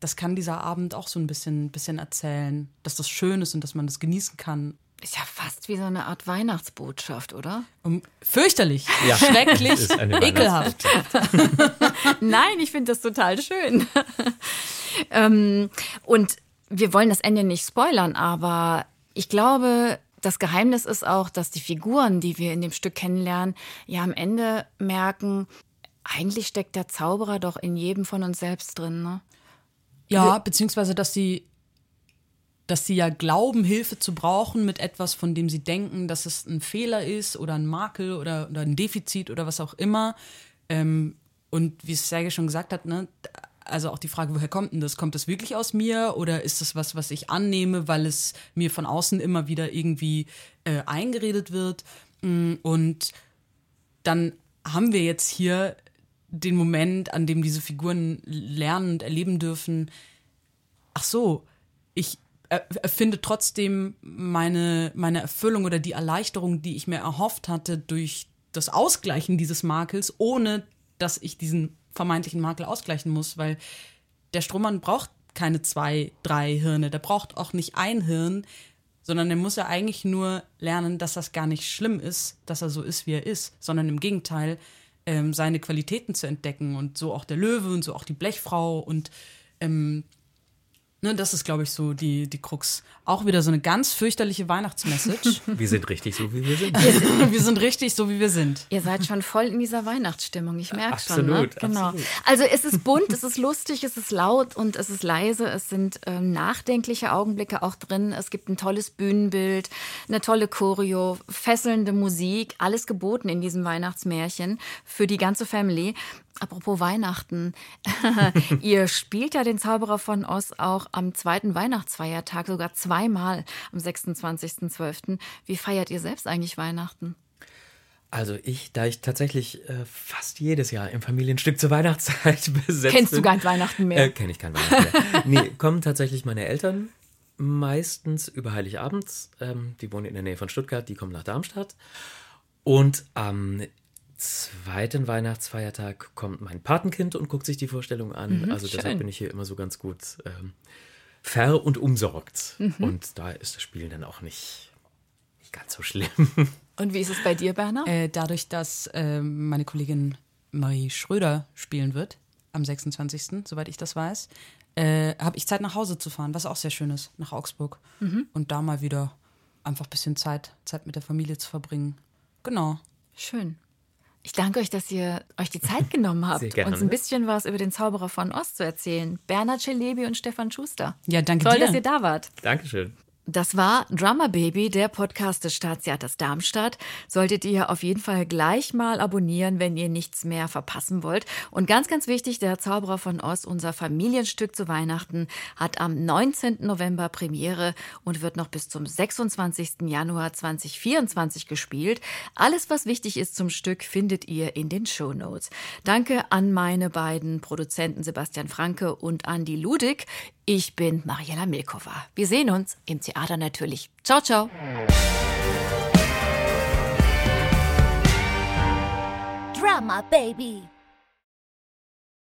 das kann dieser Abend auch so ein bisschen, bisschen erzählen, dass das schön ist und dass man das genießen kann. Ist ja fast wie so eine Art Weihnachtsbotschaft, oder? Um, fürchterlich, Ja. schrecklich, ekelhaft. Nein, ich finde das total schön. ähm, und wir wollen das Ende nicht spoilern, aber ich glaube, das Geheimnis ist auch, dass die Figuren, die wir in dem Stück kennenlernen, ja am Ende merken, eigentlich steckt der Zauberer doch in jedem von uns selbst drin. Ne? Ja, beziehungsweise, dass sie, dass sie ja glauben, Hilfe zu brauchen mit etwas, von dem sie denken, dass es ein Fehler ist oder ein Makel oder, oder ein Defizit oder was auch immer. Ähm, und wie es Serge schon gesagt hat, ne, also auch die Frage, woher kommt denn das? Kommt das wirklich aus mir oder ist das was, was ich annehme, weil es mir von außen immer wieder irgendwie äh, eingeredet wird? Mm, Und dann haben wir jetzt hier den Moment, an dem diese Figuren lernen und erleben dürfen, ach so, ich er- erfinde trotzdem meine, meine Erfüllung oder die Erleichterung, die ich mir erhofft hatte durch das Ausgleichen dieses Makels, ohne dass ich diesen vermeintlichen Makel ausgleichen muss, weil der Strohmann braucht keine zwei, drei Hirne, der braucht auch nicht ein Hirn, sondern er muss ja eigentlich nur lernen, dass das gar nicht schlimm ist, dass er so ist, wie er ist, sondern im Gegenteil, ähm, seine Qualitäten zu entdecken und so auch der Löwe und so auch die Blechfrau und ähm, ne, das ist, glaube ich, so die, die Krux. Auch wieder so eine ganz fürchterliche Weihnachtsmessage. Wir sind richtig so, wie wir sind. wir sind richtig so, wie wir sind. Ihr seid schon voll in dieser Weihnachtsstimmung, ich merke schon. Absolut, Ne? Genau. absolut. Also es ist bunt, es ist lustig, es ist laut und es ist leise. Es sind ähm, nachdenkliche Augenblicke auch drin. Es gibt ein tolles Bühnenbild, eine tolle Choreo, fesselnde Musik, alles geboten in diesem Weihnachtsmärchen für die ganze Family. Apropos Weihnachten, ihr spielt ja den Zauberer von Oz auch am zweiten Weihnachtsfeiertag, sogar zweimal am 26.12. Wie feiert ihr selbst eigentlich Weihnachten? Also ich, da ich tatsächlich äh, fast jedes Jahr im Familienstück zur Weihnachtszeit besetzt Kennst du gar Weihnachten mehr? Äh, Kenne ich kein Weihnachten mehr. nee, kommen tatsächlich meine Eltern meistens über Heiligabend. Ähm, die wohnen in der Nähe von Stuttgart, die kommen nach Darmstadt. Und am zweiten Weihnachtsfeiertag kommt mein Patenkind und guckt sich die Vorstellung an. Mhm, also deshalb schön. bin ich hier immer so ganz gut ähm, ver- und umsorgt. Mhm. Und da ist das Spielen dann auch nicht, nicht ganz so schlimm. Und wie ist es bei dir, Berner? Äh, dadurch, dass äh, meine Kollegin Marie Schröder spielen wird, am 26., soweit ich das weiß, äh, habe ich Zeit nach Hause zu fahren, was auch sehr schön ist, nach Augsburg. Mhm. Und da mal wieder einfach ein bisschen Zeit, Zeit mit der Familie zu verbringen. Genau. Schön. Ich danke euch, dass ihr euch die Zeit genommen habt, uns ein bisschen was über den Zauberer von Ost zu erzählen. Bernhard Celebi und Stefan Schuster. Ja, danke Toll, dir. dass ihr da wart. Dankeschön. Das war Drummer Baby, der Podcast des Staatstheaters Darmstadt. Solltet ihr auf jeden Fall gleich mal abonnieren, wenn ihr nichts mehr verpassen wollt. Und ganz, ganz wichtig, der Zauberer von Oz, unser Familienstück zu Weihnachten, hat am 19. November Premiere und wird noch bis zum 26. Januar 2024 gespielt. Alles, was wichtig ist zum Stück, findet ihr in den Shownotes. Danke an meine beiden Produzenten Sebastian Franke und Andi Ludig. Ich bin Mariella Milkova. Wir sehen uns im Theater natürlich. Ciao, ciao. Drama Baby.